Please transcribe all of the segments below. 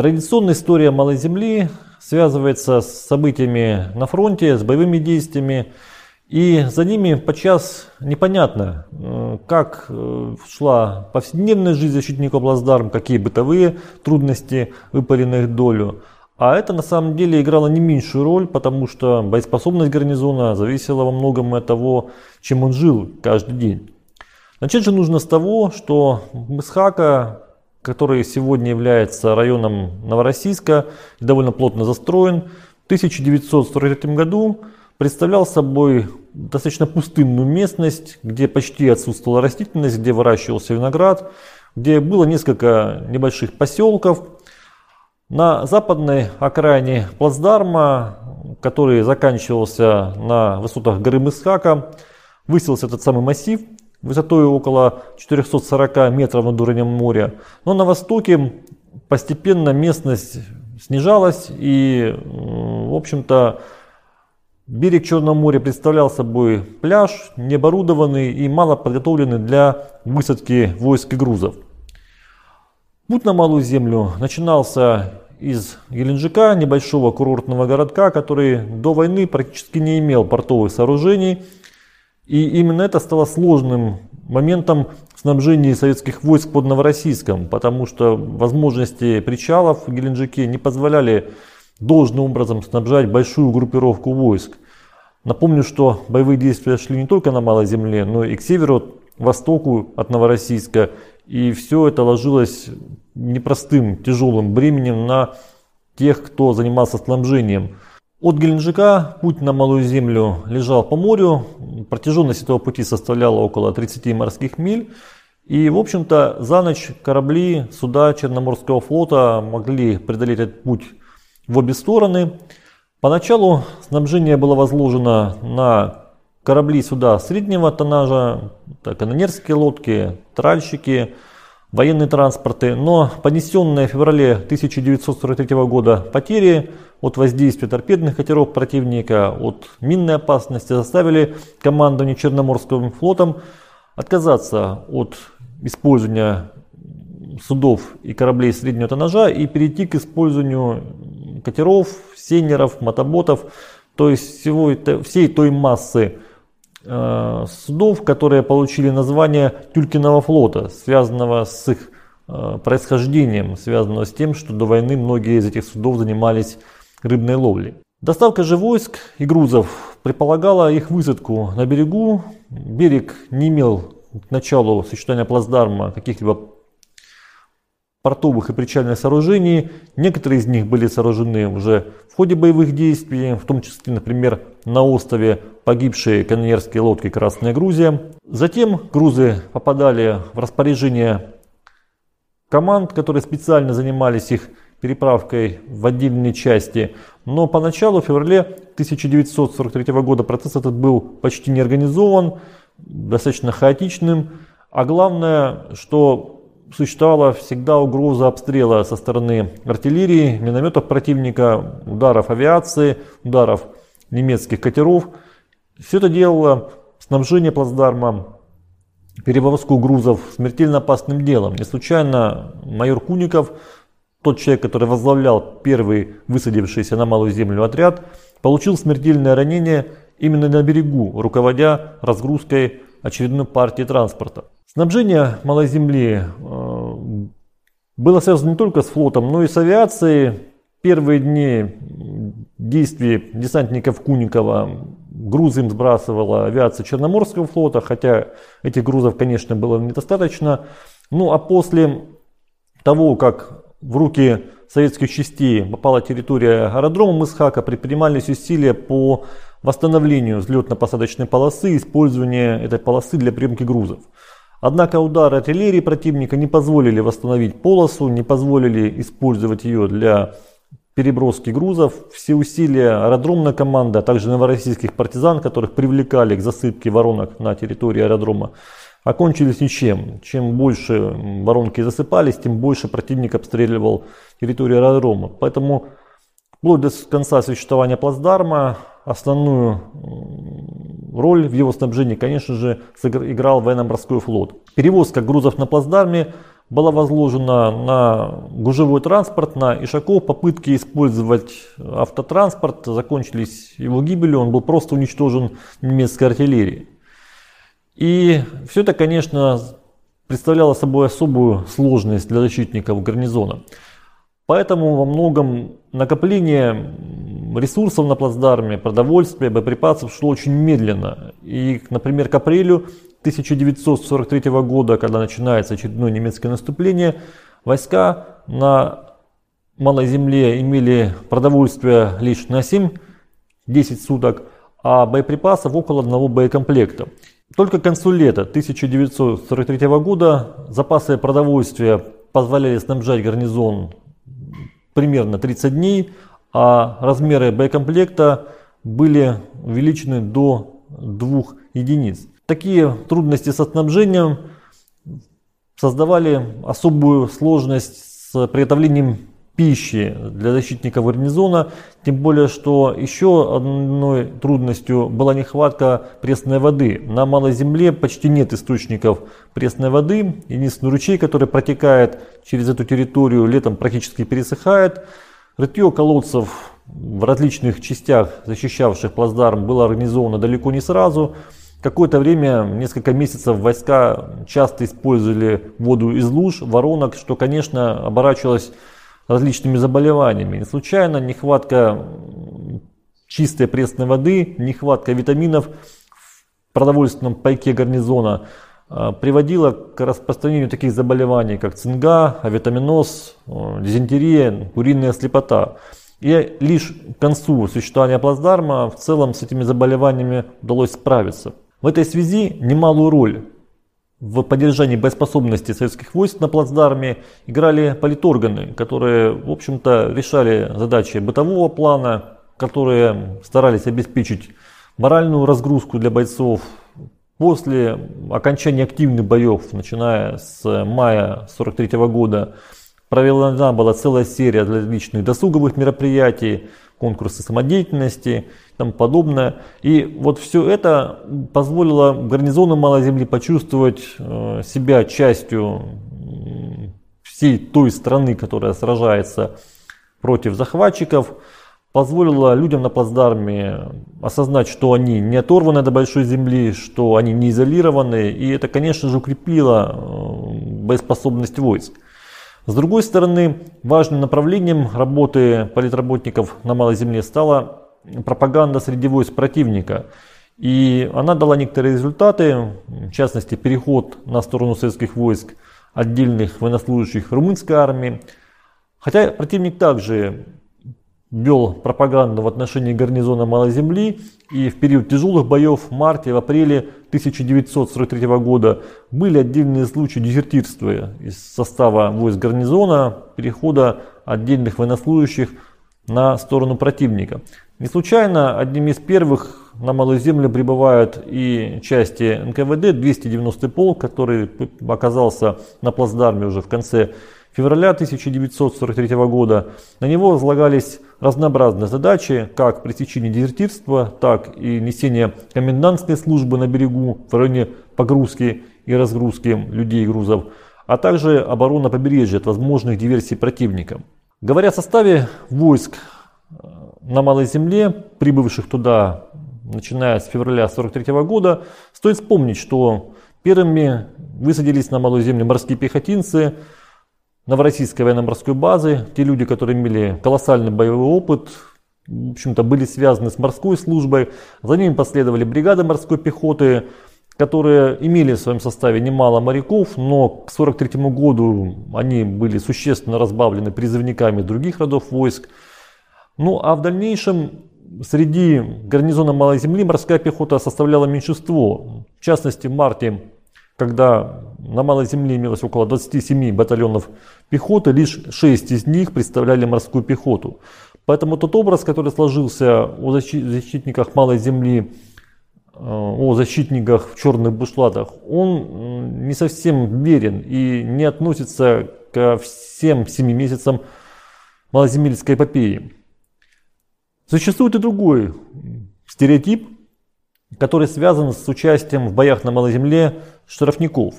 Традиционная история Малой Земли связывается с событиями на фронте, с боевыми действиями. И за ними подчас непонятно, э, как э, шла повседневная жизнь защитников Плацдарм, какие бытовые трудности выпали их долю. А это на самом деле играло не меньшую роль, потому что боеспособность гарнизона зависела во многом от того, чем он жил каждый день. Начать же нужно с того, что Мысхака, который сегодня является районом Новороссийска, довольно плотно застроен, в 1943 году представлял собой достаточно пустынную местность, где почти отсутствовала растительность, где выращивался виноград, где было несколько небольших поселков. На западной окраине плацдарма, который заканчивался на высотах горы Мысхака, высился этот самый массив высотой около 440 метров над уровнем моря. Но на востоке постепенно местность снижалась и, в общем-то, Берег Черного моря представлял собой пляж, необорудованный и мало подготовленный для высадки войск и грузов. Путь на Малую Землю начинался из Геленджика, небольшого курортного городка, который до войны практически не имел портовых сооружений. И именно это стало сложным моментом снабжения советских войск под Новороссийском, потому что возможности причалов в Геленджике не позволяли должным образом снабжать большую группировку войск. Напомню, что боевые действия шли не только на Малой Земле, но и к северу, востоку от Новороссийска. И все это ложилось непростым, тяжелым бременем на тех, кто занимался снабжением. От Геленджика путь на Малую Землю лежал по морю. Протяженность этого пути составляла около 30 морских миль. И, в общем-то, за ночь корабли, суда Черноморского флота могли преодолеть этот путь в обе стороны. Поначалу снабжение было возложено на корабли суда среднего тоннажа, канонерские лодки, тральщики, военные транспорты, но понесенные в феврале 1943 года потери от воздействия торпедных катеров противника, от минной опасности заставили командование Черноморским флотом отказаться от использования судов и кораблей среднего тоннажа и перейти к использованию катеров, сейнеров, мотоботов, то есть всего, всей той массы судов, которые получили название Тюлькиного флота, связанного с их э, происхождением, связанного с тем, что до войны многие из этих судов занимались рыбной ловлей. Доставка же войск и грузов предполагала их высадку на берегу. Берег не имел к началу существования плацдарма каких-либо портовых и причальных сооружений. Некоторые из них были сооружены уже в ходе боевых действий, в том числе, например, на острове погибшие канонерские лодки «Красная Грузия». Затем грузы попадали в распоряжение команд, которые специально занимались их переправкой в отдельные части. Но поначалу, в феврале 1943 года, процесс этот был почти не организован, достаточно хаотичным. А главное, что существовала всегда угроза обстрела со стороны артиллерии, минометов противника, ударов авиации, ударов немецких катеров. Все это делало снабжение плацдарма, перевозку грузов смертельно опасным делом. Не случайно майор Куников, тот человек, который возглавлял первый высадившийся на Малую Землю отряд, получил смертельное ранение именно на берегу, руководя разгрузкой очередной партии транспорта. Снабжение Малой Земли э, было связано не только с флотом, но и с авиацией. Первые дни действий десантников Куникова грузы им сбрасывала авиация Черноморского флота, хотя этих грузов, конечно, было недостаточно. Ну а после того, как в руки советских частей попала территория аэродрома Мысхака, предпринимались усилия по восстановлению взлетно-посадочной полосы, использования этой полосы для приемки грузов. Однако удары артиллерии противника не позволили восстановить полосу, не позволили использовать ее для переброски грузов. Все усилия аэродромной команды, а также новороссийских партизан, которых привлекали к засыпке воронок на территории аэродрома, окончились ничем. Чем больше воронки засыпались, тем больше противник обстреливал территорию аэродрома. Поэтому вплоть до конца существования плацдарма основную роль в его снабжении, конечно же, играл военно-морской флот. Перевозка грузов на плацдарме была возложена на гужевой транспорт, на Ишаков. Попытки использовать автотранспорт закончились его гибелью, он был просто уничтожен немецкой артиллерией. И все это, конечно, представляло собой особую сложность для защитников гарнизона. Поэтому во многом накопление ресурсов на плацдарме, продовольствия, боеприпасов шло очень медленно. И, например, к апрелю 1943 года, когда начинается очередное немецкое наступление, войска на малой земле имели продовольствие лишь на 7-10 суток, а боеприпасов около одного боекомплекта. Только к концу лета 1943 года запасы продовольствия позволяли снабжать гарнизон примерно 30 дней, а размеры боекомплекта были увеличены до двух единиц. Такие трудности со снабжением создавали особую сложность с приготовлением пищи для защитников гарнизона, тем более, что еще одной трудностью была нехватка пресной воды. На малой земле почти нет источников пресной воды, единственный ручей, который протекает через эту территорию, летом практически пересыхает. Рытье колодцев в различных частях, защищавших плацдарм, было организовано далеко не сразу. Какое-то время, несколько месяцев, войска часто использовали воду из луж, воронок, что, конечно, оборачивалось различными заболеваниями. Не случайно нехватка чистой пресной воды, нехватка витаминов в продовольственном пайке гарнизона а, приводила к распространению таких заболеваний, как цинга, авитаминоз, дизентерия, куриная слепота. И лишь к концу существования плацдарма в целом с этими заболеваниями удалось справиться. В этой связи немалую роль в поддержании боеспособности советских войск на плацдарме играли политорганы, которые, в общем-то, решали задачи бытового плана, которые старались обеспечить моральную разгрузку для бойцов. После окончания активных боев, начиная с мая 1943 года, проведена была целая серия различных досуговых мероприятий, конкурсы самодеятельности и тому подобное. И вот все это позволило гарнизону Малой Земли почувствовать э, себя частью всей той страны, которая сражается против захватчиков, позволило людям на плацдарме осознать, что они не оторваны до большой земли, что они не изолированы, и это, конечно же, укрепило э, боеспособность войск. С другой стороны, важным направлением работы политработников на Малой Земле стала пропаганда среди войск противника. И она дала некоторые результаты, в частности переход на сторону советских войск отдельных военнослужащих румынской армии. Хотя противник также вел пропаганду в отношении гарнизона Малой Земли и в период тяжелых боев в марте, в апреле 1943 года были отдельные случаи дезертирства из состава войск гарнизона, перехода отдельных военнослужащих на сторону противника. Не случайно одним из первых на Малую Землю прибывают и части НКВД, 290 полк, который оказался на плацдарме уже в конце февраля 1943 года. На него возлагались разнообразные задачи, как пресечение дезертирства, так и несение комендантской службы на берегу в районе погрузки и разгрузки людей и грузов, а также оборона побережья от возможных диверсий противника. Говоря о составе войск э, на Малой Земле, прибывших туда начиная с февраля 1943 года, стоит вспомнить, что первыми высадились на Малую Землю морские пехотинцы – Новороссийской военно-морской базы. Те люди, которые имели колоссальный боевой опыт, в общем-то, были связаны с морской службой. За ними последовали бригады морской пехоты, которые имели в своем составе немало моряков, но к 1943 году они были существенно разбавлены призывниками других родов войск. Ну а в дальнейшем среди гарнизона Малой Земли морская пехота составляла меньшинство. В частности, в марте когда на Малой Земле имелось около 27 батальонов пехоты, лишь 6 из них представляли морскую пехоту. Поэтому тот образ, который сложился о защитниках Малой Земли, э, о защитниках в черных бушлатах, он не совсем верен и не относится ко всем 7 месяцам малоземельской эпопеи. Существует и другой стереотип, который связан с участием в боях на Малой Земле штрафников.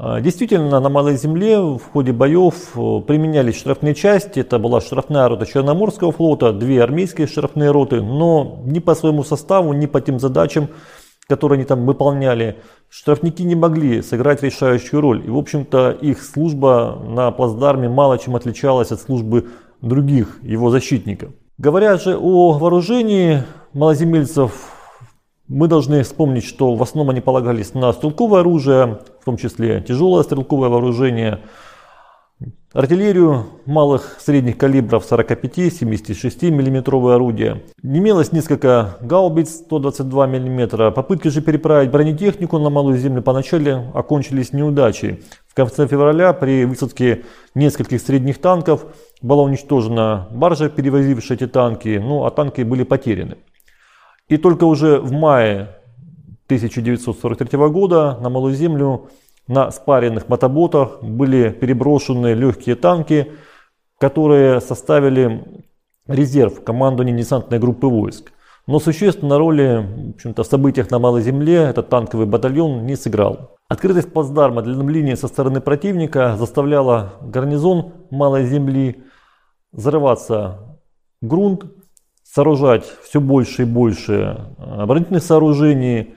А, действительно, на Малой Земле в ходе боев э, применялись штрафные части. Это была штрафная рота Черноморского флота, две армейские штрафные роты, но ни по своему составу, ни по тем задачам, которые они там выполняли, штрафники не могли сыграть решающую роль. И, в общем-то, их служба на плацдарме мало чем отличалась от службы других его защитников. Говоря же о вооружении малоземельцев, мы должны вспомнить, что в основном они полагались на стрелковое оружие, в том числе тяжелое стрелковое вооружение, артиллерию малых средних калибров 45-76 мм орудия. Имелось несколько гаубиц 122 мм. Попытки же переправить бронетехнику на малую землю поначалу окончились неудачей. В конце февраля при высадке нескольких средних танков была уничтожена баржа, перевозившая эти танки, ну а танки были потеряны. И только уже в мае 1943 года на Малую Землю на спаренных мотоботах были переброшены легкие танки, которые составили резерв командования десантной группы войск. Но существенной роли в, в событиях на Малой Земле этот танковый батальон не сыграл. Открытость плацдарма для линии со стороны противника заставляла гарнизон Малой Земли зарываться в грунт сооружать все больше и больше оборонительных сооружений,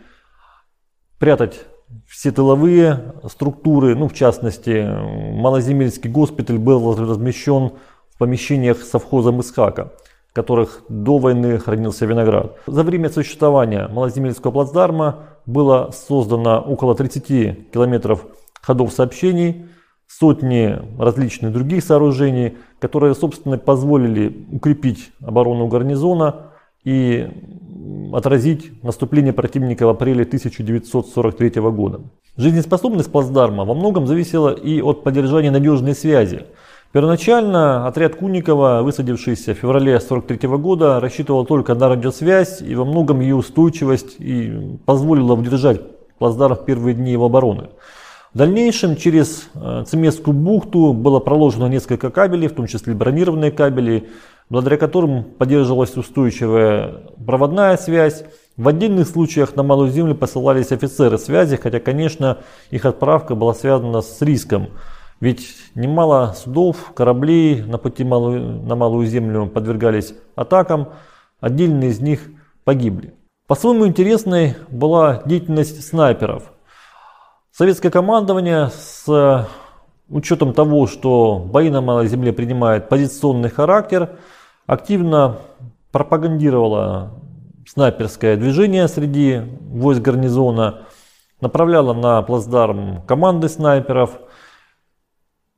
прятать все тыловые структуры, ну в частности Малоземельский госпиталь был размещен в помещениях совхоза Мысхака, в которых до войны хранился виноград. За время существования Малоземельского плацдарма было создано около 30 километров ходов сообщений, сотни различных других сооружений, которые, собственно, позволили укрепить оборону гарнизона и отразить наступление противника в апреле 1943 года. Жизнеспособность плацдарма во многом зависела и от поддержания надежной связи. Первоначально отряд Куникова, высадившийся в феврале 1943 года, рассчитывал только на радиосвязь и во многом ее устойчивость и позволила удержать плацдарм в первые дни его обороны. В дальнейшем через э, Цемесскую бухту было проложено несколько кабелей, в том числе бронированные кабели, благодаря которым поддерживалась устойчивая проводная связь. В отдельных случаях на Малую Землю посылались офицеры связи, хотя, конечно, их отправка была связана с риском. Ведь немало судов, кораблей на пути малую, на Малую Землю подвергались атакам, отдельные из них погибли. По-своему интересной была деятельность снайперов – Советское командование с э, учетом того, что бои на Малой Земле принимают позиционный характер, активно пропагандировало снайперское движение среди войск гарнизона, направляло на плацдарм команды снайперов.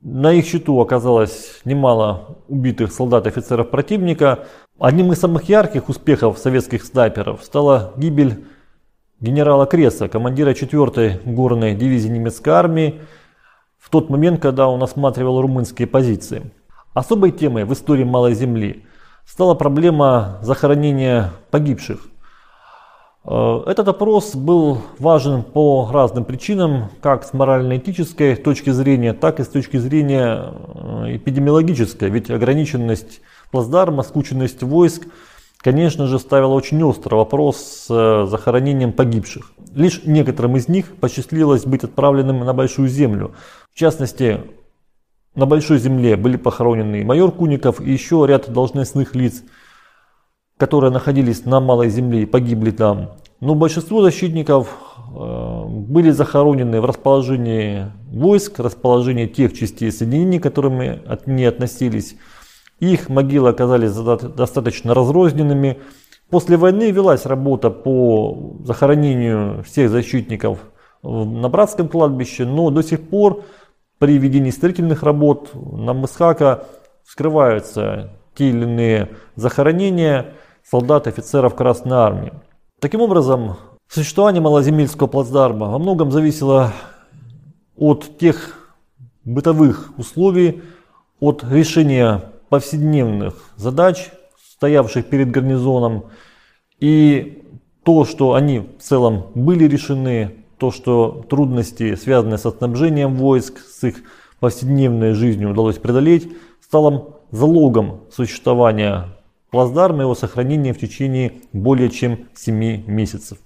На их счету оказалось немало убитых солдат и офицеров противника. Одним из самых ярких успехов советских снайперов стала гибель генерала Креса, командира 4-й горной дивизии немецкой армии, в тот момент, когда он осматривал румынские позиции. Особой темой в истории Малой Земли стала проблема захоронения погибших. Э, этот опрос был важен по разным причинам, как с морально-этической точки зрения, так и с точки зрения э, эпидемиологической. Ведь ограниченность плацдарма, скученность войск – конечно же, ставила очень острый вопрос с э, захоронением погибших. Лишь некоторым из них посчастливилось быть отправленным на Большую Землю. В частности, на Большой Земле были похоронены майор Куников и еще ряд должностных лиц, которые находились на Малой Земле и погибли там. Но большинство защитников э, были захоронены в расположении войск, расположении тех частей соединений, к которым от не относились. Их могилы оказались достаточно разрозненными. После войны велась работа по захоронению всех защитников на братском кладбище, но до сих пор при ведении строительных работ на Мысхака скрываются те или иные захоронения солдат и офицеров Красной Армии. Таким образом, существование малоземельского плацдарма во многом зависело от тех бытовых условий, от решения повседневных задач, стоявших перед гарнизоном. И то, что они в целом были решены, то, что трудности, связанные со снабжением войск, с их повседневной жизнью удалось преодолеть, стало залогом существования плацдарма и его сохранения в течение более чем 7 месяцев.